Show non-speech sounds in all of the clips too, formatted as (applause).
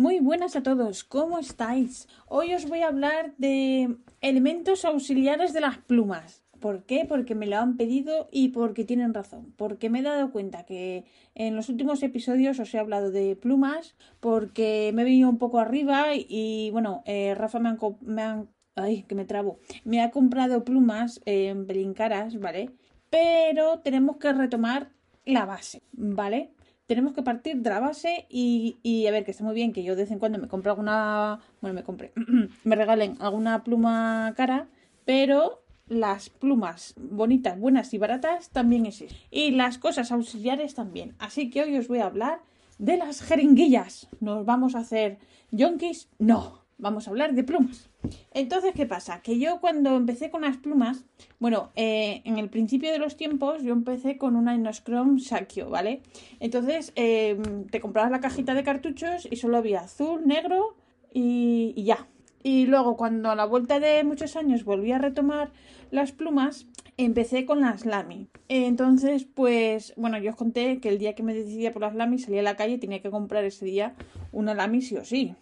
Muy buenas a todos, ¿cómo estáis? Hoy os voy a hablar de elementos auxiliares de las plumas. ¿Por qué? Porque me lo han pedido y porque tienen razón. Porque me he dado cuenta que en los últimos episodios os he hablado de plumas, porque me he venido un poco arriba y, bueno, eh, Rafa me han, me Ay, que me trabo. Me ha comprado plumas en pelín caras, ¿vale? Pero tenemos que retomar la base, ¿vale? Tenemos que partir de la base y, a ver, que está muy bien que yo de vez en cuando me compre alguna, bueno, me compre, (clears throat) me regalen alguna pluma cara, pero las plumas bonitas, buenas y baratas también existen. Y las cosas auxiliares también. Así que hoy os voy a hablar de las jeringuillas. ¿Nos vamos a hacer yonkis? No vamos a hablar de plumas. Entonces, ¿qué pasa? Que yo cuando empecé con las plumas, bueno, eh, en el principio de los tiempos yo empecé con una Inoschrom Sakio, ¿vale? Entonces, eh, te comprabas la cajita de cartuchos y solo había azul, negro y, y ya. Y luego, cuando a la vuelta de muchos años volví a retomar las plumas, empecé con las Lamy. Entonces, pues, bueno, yo os conté que el día que me decidía por las Lamy salía a la calle y tenía que comprar ese día una Lamy sí o sí.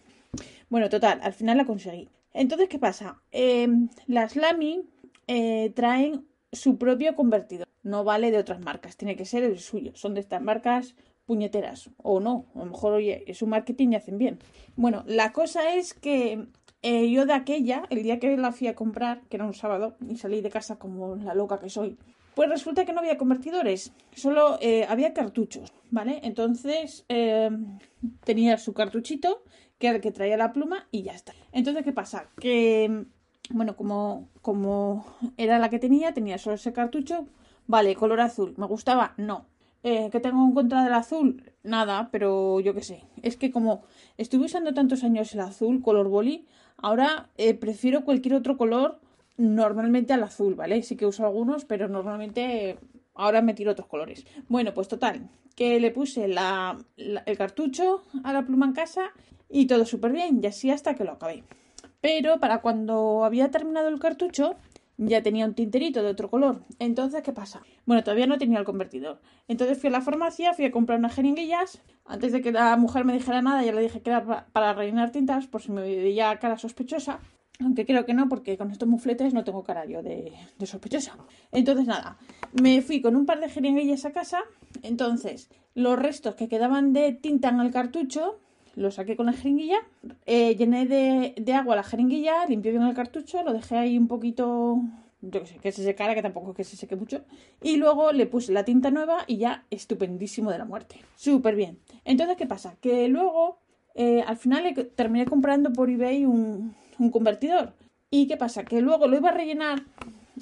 Bueno, total, al final la conseguí. Entonces, ¿qué pasa? Em, las Lamy eh, traen su propio convertidor. No vale de otras marcas, tiene que ser el suyo. Son de estas marcas puñeteras. O no, a lo mejor, oye, es un marketing y hacen bien. Bueno, la cosa es que eh, yo de aquella, el día que la fui a comprar, que era un sábado, y salí de casa como la loca que soy, pues resulta que no había convertidores, solo eh, había cartuchos, ¿vale? Entonces em, tenía su cartuchito que que traía la pluma y ya está. Entonces, ¿qué pasa? Que, bueno, como, como era la que tenía, tenía solo ese cartucho. Vale, color azul. ¿Me gustaba? No. Eh, ¿Qué tengo en contra del azul? Nada, pero yo qué sé. Es que como estuve usando tantos años el azul, color boli, ahora eh, prefiero cualquier otro color normalmente al azul, ¿vale? Sí que uso algunos, pero normalmente ahora me tiro otros colores. Bueno, pues total, que le puse el cartucho a la pluma en casa y todo súper bien, y así hasta que lo acabé. Pero para cuando había terminado el cartucho, ya tenía un tinterito de otro color. Entonces, ¿qué pasa? Bueno, todavía no tenía el convertidor. Entonces fui a la farmacia, fui a comprar unas jeringuillas. Antes de que la mujer me dijera nada, ya le dije que era para rellenar tintas, por si me veía cara sospechosa. Aunque creo que no, porque con estos mufletes no tengo cara yo de, de sospechosa. Entonces, nada, me fui con un par de jeringuillas a casa. Entonces, los restos que quedaban de tinta en el cartucho, lo saqué con la jeringuilla, eh, llené de, agua la jeringuilla, limpié bien el cartucho, lo dejé ahí un poquito, yo qué sé, que se secara, que tampoco que se seque mucho, y luego le puse la tinta nueva y ya estupendísimo de la muerte. Súper bien. Entonces, ¿qué pasa? Que luego, eh, al final terminé comprando por eBay un, convertidor. ¿Y qué pasa? Que luego lo iba a rellenar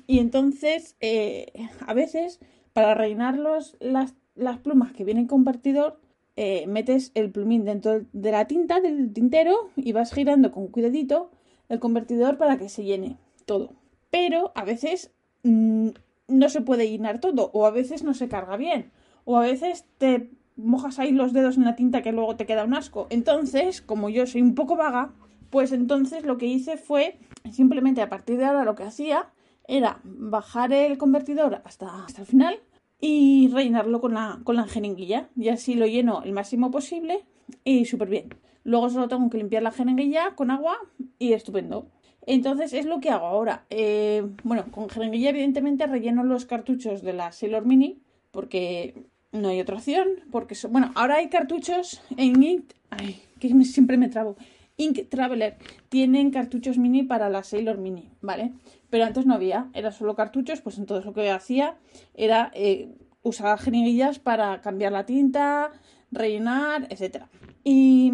y entonces, eh, a veces, para rellenarlos las, las plumas que vienen convertidor, eh, metes el plumín dentro de la tinta del tintero y vas girando con cuidadito el convertidor para que se llene todo. Pero a veces mm, no se puede llenar todo o a veces no se carga bien o a veces te mojas ahí los dedos en la tinta que luego te queda un asco. Entonces, como yo soy un poco vaga, pues entonces lo que hice fue simplemente a partir de ahora lo que hacía era bajar el convertidor hasta, hasta el final y rellenarlo con la, con la jeringuilla. Y así lo lleno el máximo posible y súper bien. Luego solo tengo que limpiar la jeringuilla con agua y estupendo. Entonces es lo que hago ahora. Eh, bueno, con jeringuilla evidentemente relleno los cartuchos de la Sailor Mini porque no hay otra opción. Porque bueno, ahora hay cartuchos en. Ay, que siempre me trabo. Ink Traveler tienen cartuchos mini para la Sailor Mini, ¿vale? Pero antes no había, era solo cartuchos, pues entonces lo que hacía era eh, usar jeringuillas para cambiar la tinta, rellenar, etc. Y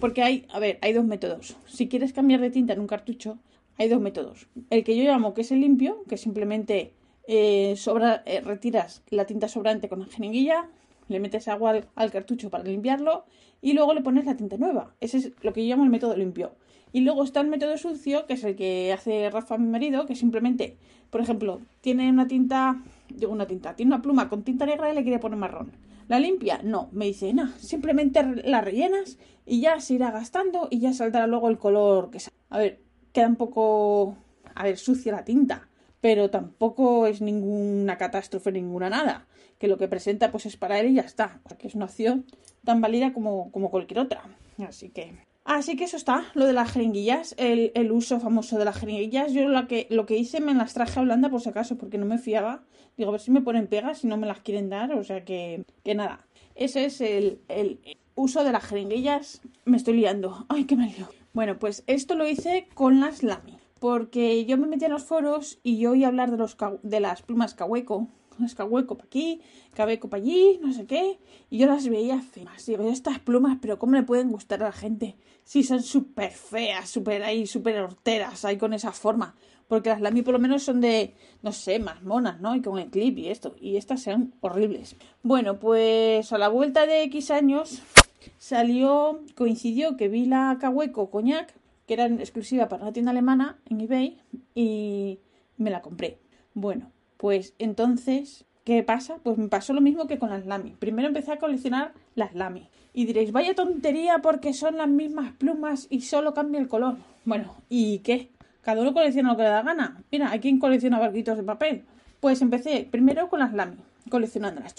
porque hay, a ver, hay dos métodos. Si quieres cambiar de tinta en un cartucho, hay dos métodos. El que yo llamo que es el limpio, que simplemente eh, sobra, eh, retiras la tinta sobrante con la jeringuilla, le metes agua al, cartucho para limpiarlo y luego le pones la tinta nueva. Ese es lo que yo llamo el método limpio. Y luego está el método sucio, que es el que hace Rafa, mi marido, que simplemente, por ejemplo, tiene una tinta, digo una tinta, tiene una pluma con tinta negra y le quiere poner marrón. ¿La limpia? No, me dice, no, simplemente la rellenas y ya se irá gastando y ya saldrá luego el color que A ver, queda un poco, a ver, sucia la tinta, pero tampoco es ninguna catástrofe, ninguna nada. Que lo que presenta pues es para él y ya está. que es una opción tan válida como, como cualquier otra. Así que Así que eso está, lo de las jeringuillas, el, el, uso famoso de las jeringuillas. Yo lo que, lo que hice me las traje a Holanda por si acaso, porque no me fiaba. Digo, a ver si me ponen pegas, si no me las quieren dar. O sea que, que nada. Ese es el, el uso de las jeringuillas. Me estoy liando. Ay, qué mal Bueno, pues esto lo hice con las Lamy. Porque yo me metí en los foros y yo oí hablar de, los, de las plumas Cahueco escahueco para aquí, cabeco para allí, no sé qué. Y yo las veía feas. Digo, estas plumas, pero ¿cómo le pueden gustar a la gente? Si son súper feas, súper ahí, súper horteras, ahí con esa forma. Porque las Lamy por lo menos son de, no sé, más monas, ¿no? Y con el clip y esto. Y estas sean horribles. Bueno, pues a la vuelta de X años salió, coincidió que vi la Cahueco Coñac, que era exclusiva para una tienda alemana en eBay, y me la compré. Bueno, pues entonces, ¿qué pasa? Pues me pasó lo mismo que con las Lamy. Primero empecé a coleccionar las Lamy. Y diréis, vaya tontería porque son las mismas plumas y solo cambia el color. Bueno, ¿y qué? Cada uno colecciona lo que le da gana. Mira, ¿hay quien colecciona barquitos de papel? Pues empecé primero con las Lamy, coleccionándolas.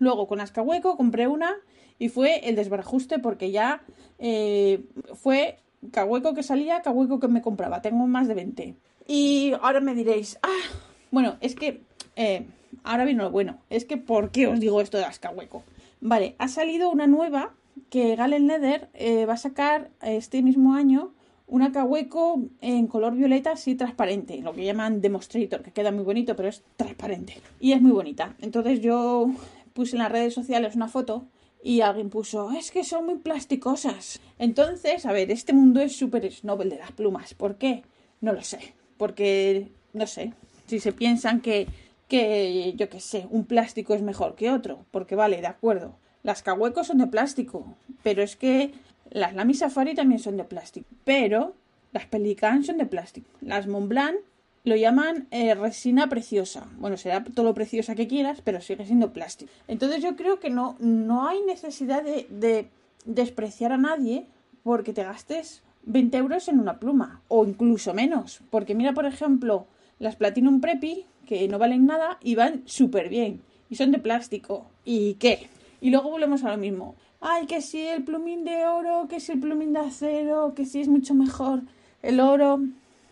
Luego con las Cahueco compré una y fue el desbarajuste porque ya eh, fue Cahueco que salía, Cahueco que me compraba. Tengo más de 20. Y ahora me diréis, ah, bueno, es que. Eh, ahora viene lo bueno. Es que, ¿por qué os digo esto de Ascahueco? Vale, ha salido una nueva que Galen Leather eh, va a sacar este mismo año una Cahueco en color violeta así transparente, lo que llaman Demonstrator, que queda muy bonito, pero es transparente. Y es muy bonita. Entonces yo puse en las redes sociales una foto y alguien puso, es que son muy plasticosas. Entonces, a ver, este mundo es súper snobel de las plumas. ¿Por qué? No lo sé. Porque, no sé, si se piensan que, que yo qué sé, un plástico es mejor que otro, porque vale, de acuerdo, las cahuecos son de plástico, pero es que las Lamy Safari también son de plástico, pero las Pelican son de plástico. Las Montblanc lo llaman eh, resina preciosa. Bueno, será todo lo preciosa que quieras, pero sigue siendo plástico. Entonces yo creo que no, no hay necesidad de, de despreciar a nadie porque te gastes 20 euros en una pluma o incluso menos. Porque mira, por ejemplo, las Platinum Preppy, que no valen nada y van súper bien. Y son de plástico. ¿Y qué? Y luego volvemos a lo mismo. Ay, que si el plumín de oro, que si el plumín de acero, que si es mucho mejor el oro.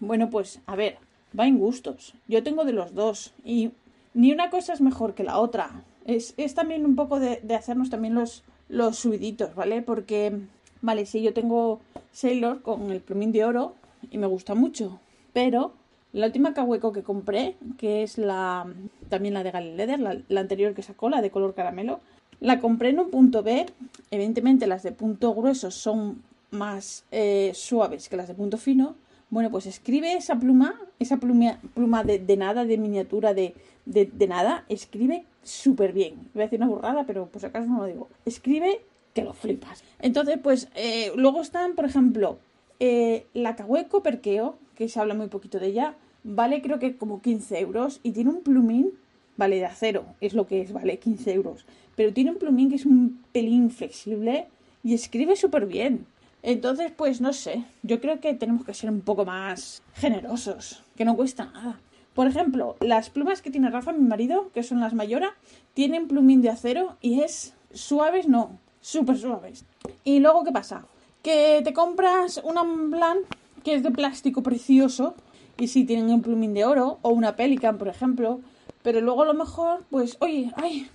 Bueno, pues a ver, va en gustos. Yo tengo de los dos. Y ni una cosa es mejor que la otra. Es, es también un poco de, hacernos también los, los subiditos, ¿vale? Porque, vale, sí, yo tengo Sailor con el plumín de oro y me gusta mucho. Pero la última Cahueco que compré, que es la también la de Galen Leather, la, anterior que sacó, la de color caramelo, la compré en un punto B. Evidentemente las de punto grueso son más eh, suaves que las de punto fino. Bueno, pues escribe esa pluma, esa pluma, pluma de, nada, de miniatura, de, de, nada, escribe súper bien. Voy a decir una burrada, pero por acaso no lo digo. Escribe que lo flipas. Entonces, pues eh, luego están, por ejemplo, eh, la Cahueco Perqueo, que se habla muy poquito de ella, vale creo que como 15 euros y tiene un plumín, vale de acero, es lo que es, vale 15 euros, pero tiene un plumín que es un pelín flexible y escribe súper bien. Entonces, pues no sé, yo creo que tenemos que ser un poco más generosos, que no cuesta nada. Por ejemplo, las plumas que tiene Rafa, mi marido, que son las Mayora, tienen plumín de acero y es suaves, no, súper suaves. Y luego, ¿qué pasa? Que te compras una Blanc que es de plástico precioso y sí tienen un plumín de oro o una Pelican, por ejemplo, pero luego a lo mejor, pues, oye, ay,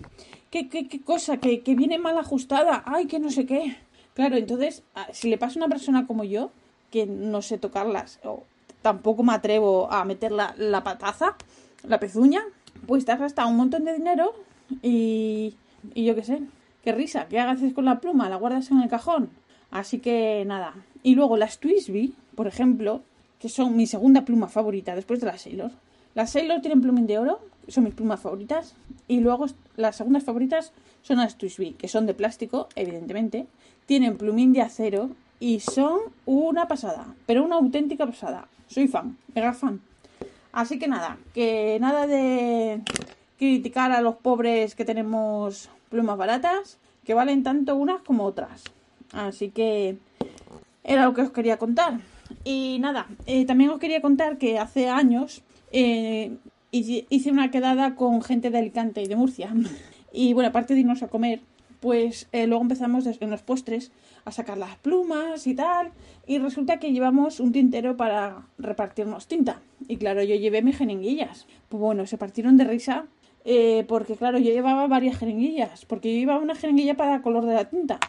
qué, qué, qué cosa, que, que, viene mal ajustada, ay, que no sé qué. Claro, entonces, si le pasa a una persona como yo, que no sé tocarlas, o tampoco me atrevo a meter la, la pataza, la pezuña, pues te has gastado un montón de dinero y, y yo qué sé, qué risa, ¿qué haces con la pluma? ¿La guardas en el cajón? Así que nada. Y luego las Twisby, por ejemplo, que son mi segunda pluma favorita después de las Sailor. Las Sailor tienen plumín de oro, son mis plumas favoritas. Y luego las segundas favoritas son las Twishby, que son de plástico, evidentemente. Tienen plumín de acero y son una pasada, pero una auténtica pasada. Soy fan, mega fan. Así que nada, que nada de criticar a los pobres que tenemos plumas baratas, que valen tanto unas como otras. Así que era lo que os quería contar. Y nada, eh, también os quería contar que hace años eh, hice una quedada con gente de Alicante y de Murcia. (laughs) Y bueno, aparte de irnos a comer, pues eh, luego empezamos en los postres a sacar las plumas y tal. Y resulta que llevamos un tintero para repartirnos tinta. Y claro, yo llevé mis jeringuillas. Pues bueno, se partieron de risa. porque claro, yo llevaba varias jeringuillas. Porque yo llevaba una jeringuilla para el color de la tinta.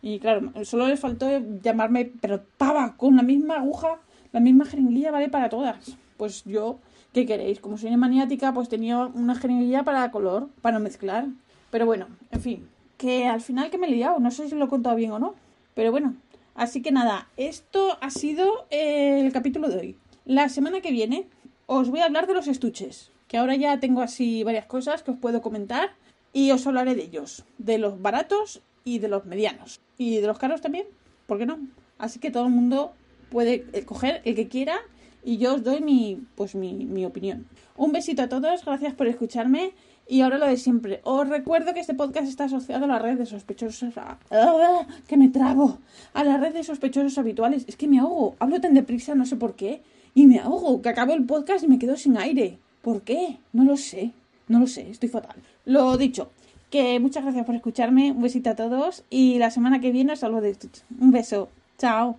Y claro, solo les faltó llamarme, pero pava, con la misma aguja, la misma jeringuilla vale para todas. Pues yo, ¿qué queréis? Como soy maniática, pues tenía una jeringuilla para color, para mezclar. Pero bueno, en fin, que al final que me he liado, no sé si lo he contado bien o no. Pero bueno, así que nada, esto ha sido el capítulo de hoy. La semana que viene os voy a hablar de los estuches, que ahora ya tengo así varias cosas que os puedo comentar y os hablaré de ellos, de los baratos y de los medianos. Y de los caros también, ¿por qué no? Así que todo el mundo puede coger el que quiera y yo os doy mi, pues mi, mi opinión. Un besito a todos, gracias por escucharme. Y ahora lo de siempre. Os recuerdo que este podcast está asociado a la red de sospechosos. ¡Ah! ¡Que me trago! A la red de sospechosos habituales. Es que me ahogo. Hablo tan deprisa, no sé por qué. Y me ahogo. Que acabo el podcast y me quedo sin aire. ¿Por qué? No lo sé. No lo sé. Estoy fatal. Lo dicho. Que muchas gracias por escucharme, un besito a todos y la semana que viene os hablo de. Un beso, chao.